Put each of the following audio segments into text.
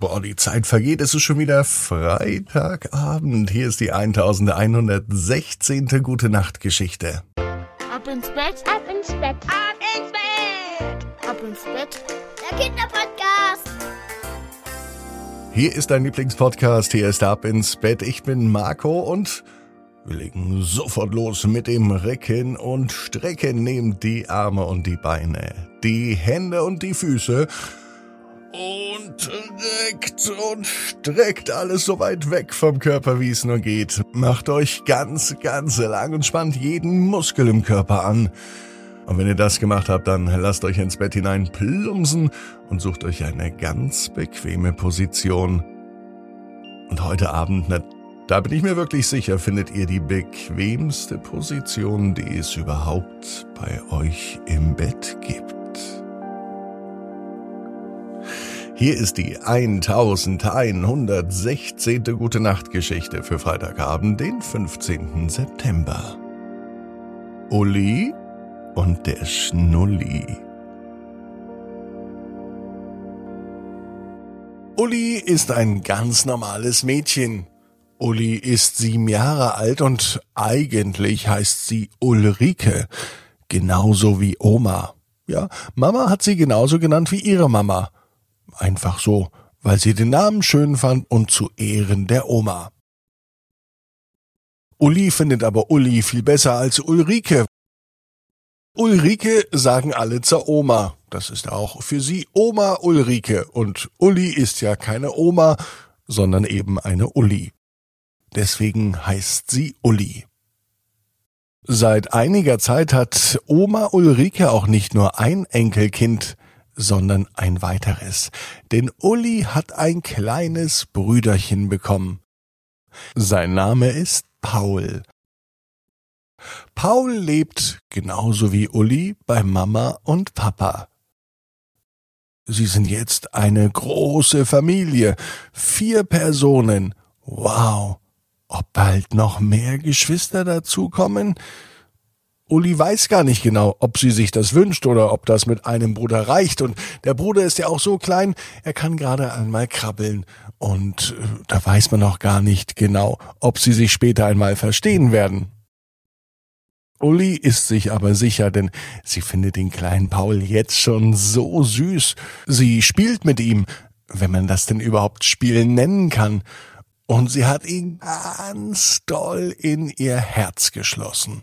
Boah, die Zeit vergeht, es ist schon wieder Freitagabend. Hier ist die 1116. Gute Nacht Geschichte. Ab ins Bett, ab ins Bett, ab ins Bett, ab ins Bett. Der Kinderpodcast. Hier ist dein Lieblingspodcast, hier ist Ab ins Bett. Ich bin Marco und wir legen sofort los mit dem Recken und Strecken. Nehmt die Arme und die Beine, die Hände und die Füße und reckt und streckt alles so weit weg vom Körper, wie es nur geht. Macht euch ganz, ganz lang und spannt jeden Muskel im Körper an. Und wenn ihr das gemacht habt, dann lasst euch ins Bett hinein plumpsen und sucht euch eine ganz bequeme Position. Und heute Abend, na, da bin ich mir wirklich sicher, findet ihr die bequemste Position, die es überhaupt bei euch im Bett gibt. Hier ist die 1116. Gute Nacht Geschichte für Freitagabend, den 15. September. Uli und der Schnulli. Uli ist ein ganz normales Mädchen. Uli ist sieben Jahre alt und eigentlich heißt sie Ulrike, genauso wie Oma. Ja, Mama hat sie genauso genannt wie ihre Mama. Einfach so, weil sie den Namen schön fand und zu Ehren der Oma. Uli findet aber Uli viel besser als Ulrike. Ulrike sagen alle zur Oma. Das ist auch für sie Oma Ulrike. Und Uli ist ja keine Oma, sondern eben eine Uli. Deswegen heißt sie Uli. Seit einiger Zeit hat Oma Ulrike auch nicht nur ein Enkelkind, sondern ein weiteres. Denn Uli hat ein kleines Brüderchen bekommen. Sein Name ist Paul. Paul lebt genauso wie Uli bei Mama und Papa. Sie sind jetzt eine große Familie, vier Personen. Wow. Ob bald noch mehr Geschwister dazukommen? Uli weiß gar nicht genau, ob sie sich das wünscht oder ob das mit einem Bruder reicht. Und der Bruder ist ja auch so klein, er kann gerade einmal krabbeln. Und äh, da weiß man noch gar nicht genau, ob sie sich später einmal verstehen werden. Uli ist sich aber sicher, denn sie findet den kleinen Paul jetzt schon so süß. Sie spielt mit ihm, wenn man das denn überhaupt Spielen nennen kann. Und sie hat ihn ganz doll in ihr Herz geschlossen.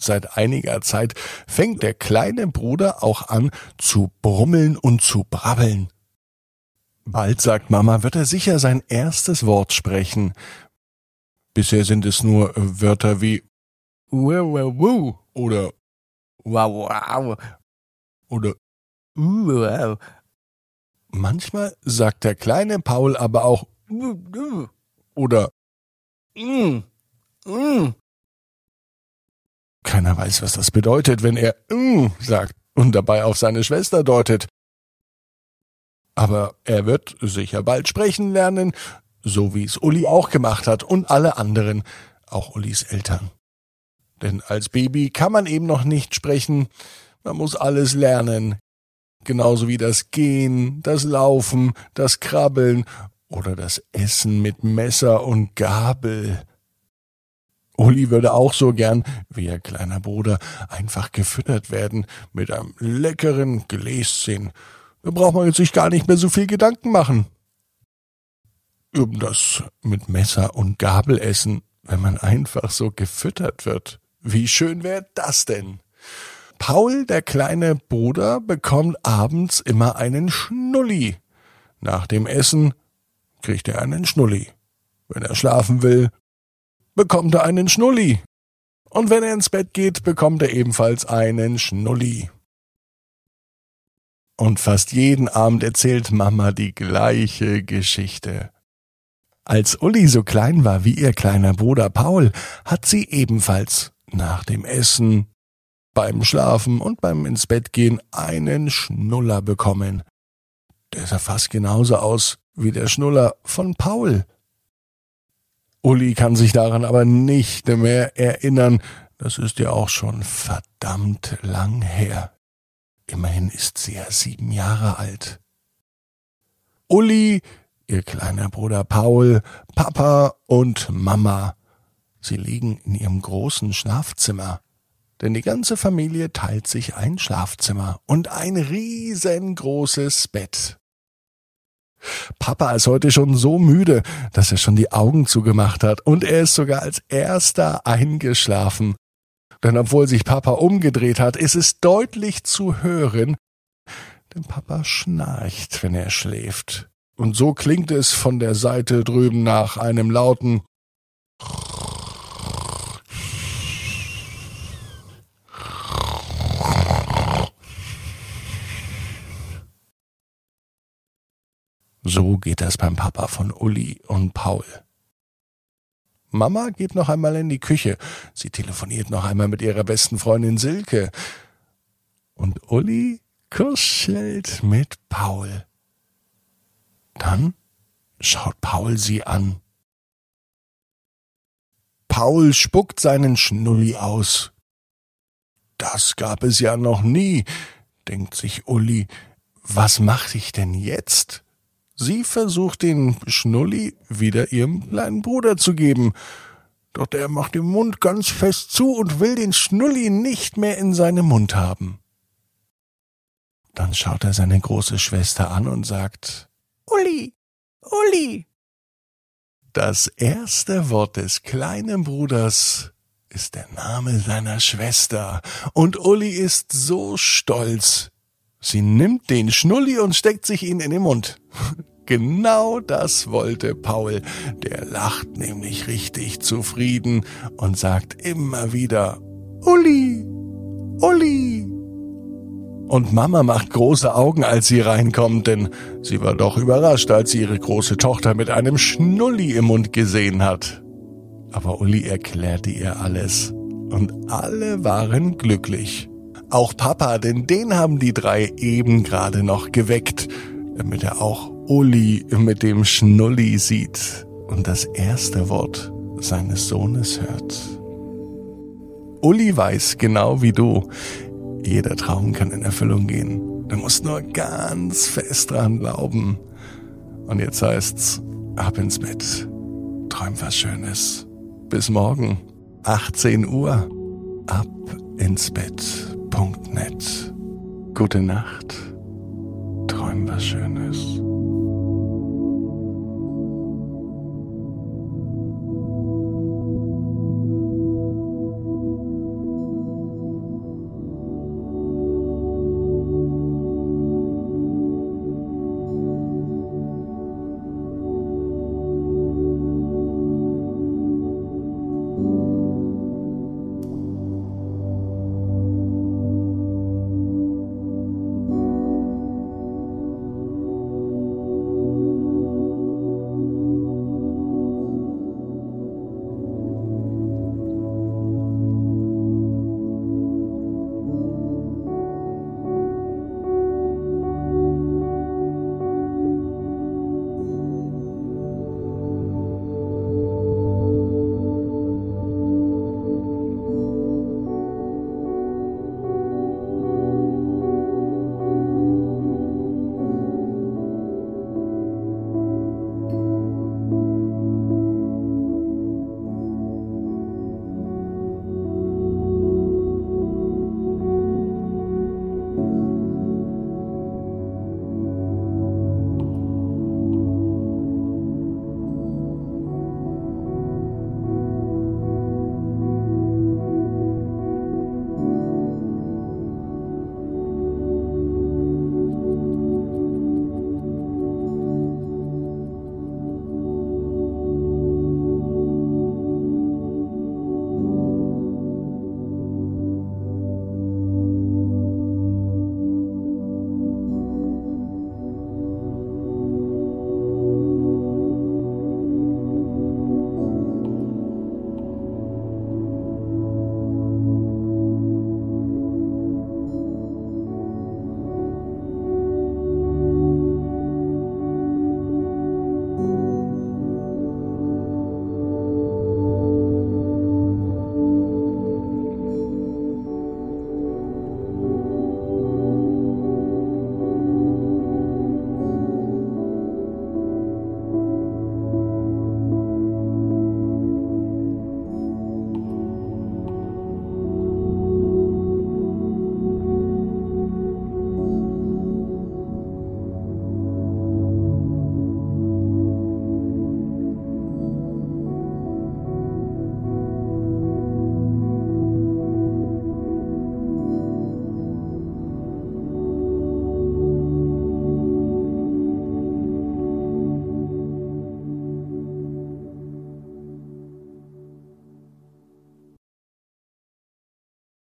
Seit einiger Zeit fängt der kleine Bruder auch an zu brummeln und zu brabbeln. Bald, sagt Mama, wird er sicher sein erstes Wort sprechen. Bisher sind es nur Wörter wie wow, oder wow, wow oder wow. Manchmal sagt der kleine Paul aber auch oder mm, mm. Keiner weiß, was das bedeutet, wenn er mm sagt und dabei auf seine Schwester deutet. Aber er wird sicher bald sprechen lernen, so wie es Uli auch gemacht hat und alle anderen, auch Ulis Eltern. Denn als Baby kann man eben noch nicht sprechen, man muss alles lernen, genauso wie das Gehen, das Laufen, das Krabbeln oder das Essen mit Messer und Gabel. Uli würde auch so gern, wie ihr kleiner Bruder, einfach gefüttert werden mit einem leckeren Gläschen. Da braucht man sich gar nicht mehr so viel Gedanken machen. Um das mit Messer und Gabel essen, wenn man einfach so gefüttert wird. Wie schön wäre das denn? Paul, der kleine Bruder, bekommt abends immer einen Schnulli. Nach dem Essen kriegt er einen Schnulli. Wenn er schlafen will, bekommt er einen Schnulli. Und wenn er ins Bett geht, bekommt er ebenfalls einen Schnulli. Und fast jeden Abend erzählt Mama die gleiche Geschichte. Als Uli so klein war wie ihr kleiner Bruder Paul, hat sie ebenfalls nach dem Essen, beim Schlafen und beim ins Bett gehen einen Schnuller bekommen. Der sah fast genauso aus wie der Schnuller von Paul. Uli kann sich daran aber nicht mehr erinnern. Das ist ja auch schon verdammt lang her. Immerhin ist sie ja sieben Jahre alt. Uli, ihr kleiner Bruder Paul, Papa und Mama. Sie liegen in ihrem großen Schlafzimmer. Denn die ganze Familie teilt sich ein Schlafzimmer und ein riesengroßes Bett. Papa ist heute schon so müde, dass er schon die Augen zugemacht hat und er ist sogar als erster eingeschlafen. Denn obwohl sich Papa umgedreht hat, ist es deutlich zu hören, denn Papa schnarcht, wenn er schläft. Und so klingt es von der Seite drüben nach einem lauten So geht das beim Papa von Uli und Paul. Mama geht noch einmal in die Küche. Sie telefoniert noch einmal mit ihrer besten Freundin Silke. Und Uli kuschelt mit Paul. Dann schaut Paul sie an. Paul spuckt seinen Schnulli aus. Das gab es ja noch nie, denkt sich Uli. Was mach ich denn jetzt? Sie versucht den Schnulli wieder ihrem kleinen Bruder zu geben. Doch der macht den Mund ganz fest zu und will den Schnulli nicht mehr in seinem Mund haben. Dann schaut er seine große Schwester an und sagt Uli, Uli. Das erste Wort des kleinen Bruders ist der Name seiner Schwester, und Uli ist so stolz. Sie nimmt den Schnulli und steckt sich ihn in den Mund. Genau das wollte Paul. Der lacht nämlich richtig zufrieden und sagt immer wieder Uli, Uli. Und Mama macht große Augen, als sie reinkommt, denn sie war doch überrascht, als sie ihre große Tochter mit einem Schnulli im Mund gesehen hat. Aber Uli erklärte ihr alles und alle waren glücklich. Auch Papa, denn den haben die drei eben gerade noch geweckt, damit er auch Uli mit dem Schnulli sieht und das erste Wort seines Sohnes hört. Uli weiß genau wie du, jeder Traum kann in Erfüllung gehen. Du musst nur ganz fest dran glauben. Und jetzt heißt's, ab ins Bett. Träum was Schönes. Bis morgen, 18 Uhr. Ab ins Bett.net. Gute Nacht. Träum was Schönes.